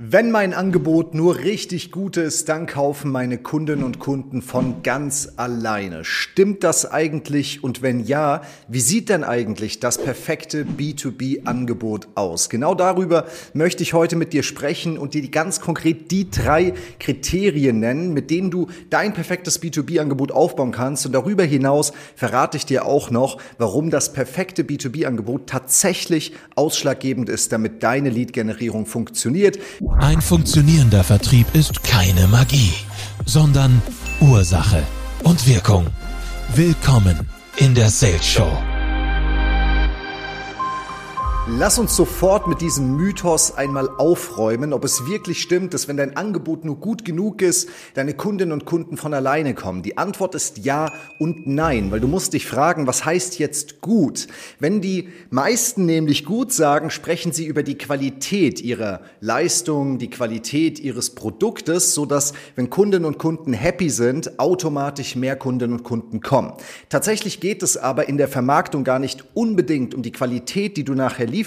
Wenn mein Angebot nur richtig gut ist, dann kaufen meine Kundinnen und Kunden von ganz alleine. Stimmt das eigentlich? Und wenn ja, wie sieht denn eigentlich das perfekte B2B-Angebot aus? Genau darüber möchte ich heute mit dir sprechen und dir ganz konkret die drei Kriterien nennen, mit denen du dein perfektes B2B-Angebot aufbauen kannst. Und darüber hinaus verrate ich dir auch noch, warum das perfekte B2B-Angebot tatsächlich ausschlaggebend ist, damit deine Lead-Generierung funktioniert. Ein funktionierender Vertrieb ist keine Magie, sondern Ursache und Wirkung. Willkommen in der Sales Show. Lass uns sofort mit diesem Mythos einmal aufräumen, ob es wirklich stimmt, dass wenn dein Angebot nur gut genug ist, deine Kundinnen und Kunden von alleine kommen. Die Antwort ist ja und nein, weil du musst dich fragen, was heißt jetzt gut? Wenn die meisten nämlich gut sagen, sprechen sie über die Qualität ihrer Leistung, die Qualität ihres Produktes, so dass wenn Kundinnen und Kunden happy sind, automatisch mehr Kundinnen und Kunden kommen. Tatsächlich geht es aber in der Vermarktung gar nicht unbedingt um die Qualität, die du nachher lieferst,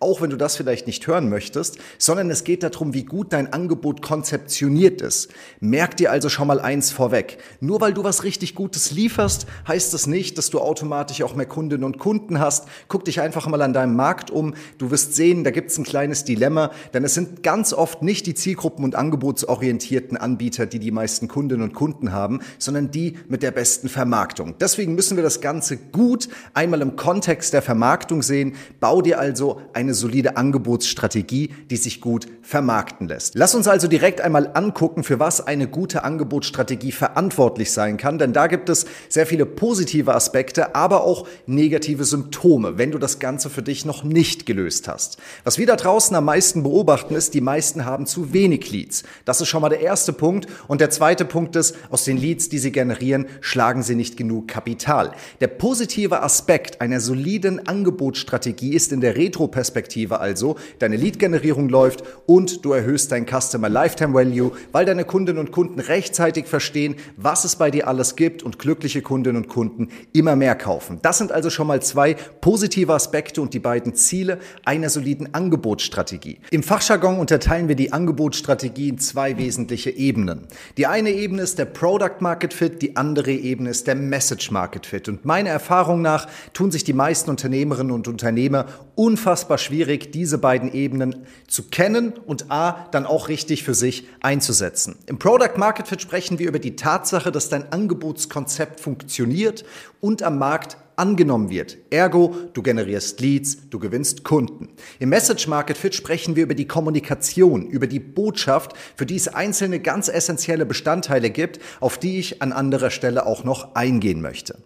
auch wenn du das vielleicht nicht hören möchtest, sondern es geht darum, wie gut dein Angebot konzeptioniert ist. Merk dir also schon mal eins vorweg. Nur weil du was richtig Gutes lieferst, heißt das nicht, dass du automatisch auch mehr Kundinnen und Kunden hast. Guck dich einfach mal an deinem Markt um. Du wirst sehen, da gibt es ein kleines Dilemma, denn es sind ganz oft nicht die Zielgruppen- und angebotsorientierten Anbieter, die die meisten Kundinnen und Kunden haben, sondern die mit der besten Vermarktung. Deswegen müssen wir das Ganze gut einmal im Kontext der Vermarktung sehen. Bau dir dir also eine solide Angebotsstrategie, die sich gut vermarkten lässt. Lass uns also direkt einmal angucken, für was eine gute Angebotsstrategie verantwortlich sein kann, denn da gibt es sehr viele positive Aspekte, aber auch negative Symptome, wenn du das Ganze für dich noch nicht gelöst hast. Was wir da draußen am meisten beobachten, ist, die meisten haben zu wenig Leads. Das ist schon mal der erste Punkt. Und der zweite Punkt ist, aus den Leads, die sie generieren, schlagen sie nicht genug Kapital. Der positive Aspekt einer soliden Angebotsstrategie ist in in der Retro-Perspektive also, deine Lead-Generierung läuft und du erhöhst dein Customer Lifetime Value, weil deine Kundinnen und Kunden rechtzeitig verstehen, was es bei dir alles gibt und glückliche Kundinnen und Kunden immer mehr kaufen. Das sind also schon mal zwei positive Aspekte und die beiden Ziele einer soliden Angebotsstrategie. Im Fachjargon unterteilen wir die Angebotsstrategie in zwei wesentliche Ebenen. Die eine Ebene ist der Product Market Fit, die andere Ebene ist der Message Market Fit. Und meiner Erfahrung nach tun sich die meisten Unternehmerinnen und Unternehmer unfassbar schwierig, diese beiden Ebenen zu kennen und A, dann auch richtig für sich einzusetzen. Im Product Market Fit sprechen wir über die Tatsache, dass dein Angebotskonzept funktioniert und am Markt angenommen wird. Ergo, du generierst Leads, du gewinnst Kunden. Im Message Market Fit sprechen wir über die Kommunikation, über die Botschaft, für die es einzelne ganz essentielle Bestandteile gibt, auf die ich an anderer Stelle auch noch eingehen möchte.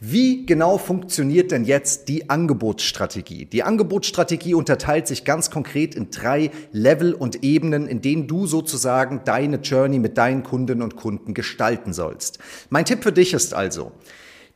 Wie genau funktioniert denn jetzt die Angebotsstrategie? Die Angebotsstrategie unterteilt sich ganz konkret in drei Level und Ebenen, in denen du sozusagen deine Journey mit deinen Kundinnen und Kunden gestalten sollst. Mein Tipp für dich ist also,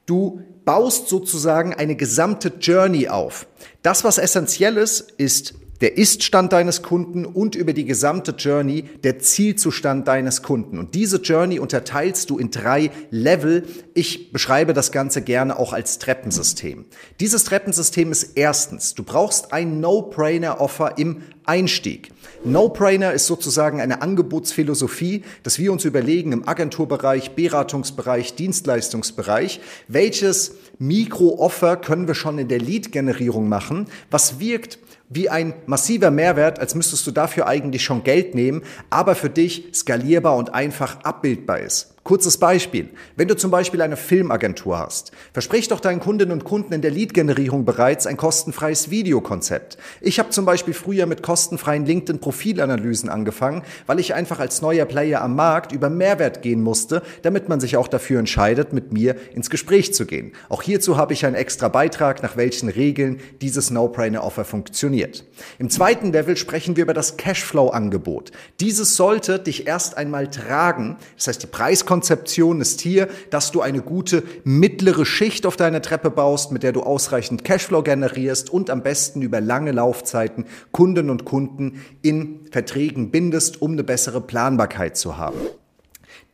Du baust sozusagen eine gesamte Journey auf. Das, was essentiell ist, ist der Ist-Stand deines Kunden und über die gesamte Journey der Zielzustand deines Kunden. Und diese Journey unterteilst du in drei Level. Ich beschreibe das Ganze gerne auch als Treppensystem. Dieses Treppensystem ist erstens, du brauchst ein No-Brainer-Offer im Einstieg. No-Brainer ist sozusagen eine Angebotsphilosophie, dass wir uns überlegen im Agenturbereich, Beratungsbereich, Dienstleistungsbereich, welches Mikro-Offer können wir schon in der Lead-Generierung machen, was wirkt wie ein massiver Mehrwert, als müsstest du dafür eigentlich schon Geld nehmen, aber für dich skalierbar und einfach abbildbar ist. Kurzes Beispiel. Wenn du zum Beispiel eine Filmagentur hast, versprich doch deinen Kundinnen und Kunden in der Lead-Generierung bereits ein kostenfreies Videokonzept. Ich habe zum Beispiel früher mit kostenfreien LinkedIn-Profilanalysen angefangen, weil ich einfach als neuer Player am Markt über Mehrwert gehen musste, damit man sich auch dafür entscheidet, mit mir ins Gespräch zu gehen. Auch hierzu habe ich einen extra Beitrag, nach welchen Regeln dieses No-Brainer-Offer funktioniert. Im zweiten Level sprechen wir über das Cashflow-Angebot. Dieses sollte dich erst einmal tragen, das heißt die Preiskontrolle Konzeption ist hier, dass du eine gute mittlere Schicht auf deiner Treppe baust, mit der du ausreichend Cashflow generierst und am besten über lange Laufzeiten Kunden und Kunden in Verträgen bindest, um eine bessere Planbarkeit zu haben.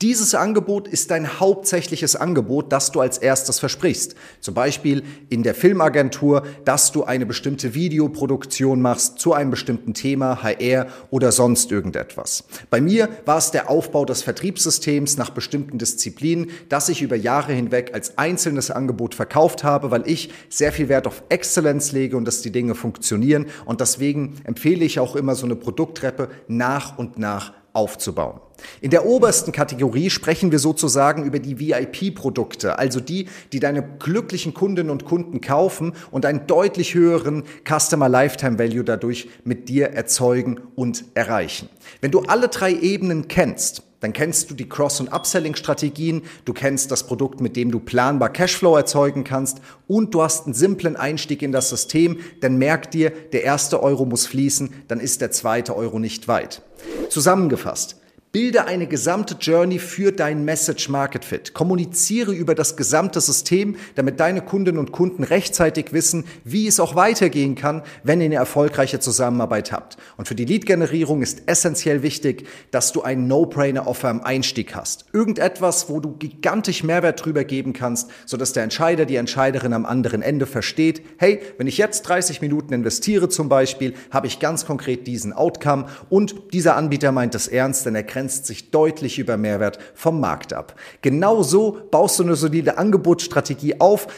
Dieses Angebot ist dein hauptsächliches Angebot, das du als erstes versprichst. Zum Beispiel in der Filmagentur, dass du eine bestimmte Videoproduktion machst zu einem bestimmten Thema, HR oder sonst irgendetwas. Bei mir war es der Aufbau des Vertriebssystems nach bestimmten Disziplinen, das ich über Jahre hinweg als einzelnes Angebot verkauft habe, weil ich sehr viel Wert auf Exzellenz lege und dass die Dinge funktionieren. Und deswegen empfehle ich auch immer so eine Produkttreppe nach und nach aufzubauen. In der obersten Kategorie sprechen wir sozusagen über die VIP-Produkte, also die, die deine glücklichen Kundinnen und Kunden kaufen und einen deutlich höheren Customer Lifetime Value dadurch mit dir erzeugen und erreichen. Wenn du alle drei Ebenen kennst, dann kennst du die Cross- und Upselling-Strategien, du kennst das Produkt, mit dem du planbar Cashflow erzeugen kannst und du hast einen simplen Einstieg in das System, denn merk dir, der erste Euro muss fließen, dann ist der zweite Euro nicht weit. Zusammengefasst, Bilde eine gesamte Journey für dein Message Market Fit. Kommuniziere über das gesamte System, damit deine Kundinnen und Kunden rechtzeitig wissen, wie es auch weitergehen kann, wenn ihr eine erfolgreiche Zusammenarbeit habt. Und für die Lead-Generierung ist essentiell wichtig, dass du ein No-Brainer-Offer am Einstieg hast. Irgendetwas, wo du gigantisch Mehrwert drüber geben kannst, sodass der Entscheider, die Entscheiderin am anderen Ende versteht, hey, wenn ich jetzt 30 Minuten investiere zum Beispiel, habe ich ganz konkret diesen Outcome und dieser Anbieter meint es ernst, denn er grenzt sich deutlich über Mehrwert vom Markt ab. Genau so baust du eine solide Angebotsstrategie auf.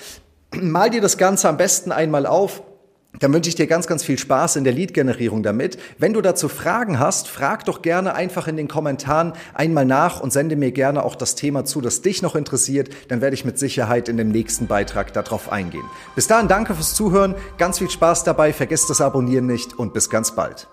Mal dir das Ganze am besten einmal auf dann wünsche ich dir ganz, ganz viel Spaß in der Lead-Generierung damit. Wenn du dazu Fragen hast, frag doch gerne einfach in den Kommentaren einmal nach und sende mir gerne auch das Thema zu, das dich noch interessiert. Dann werde ich mit Sicherheit in dem nächsten Beitrag darauf eingehen. Bis dahin danke fürs Zuhören, ganz viel Spaß dabei, vergesst das Abonnieren nicht und bis ganz bald.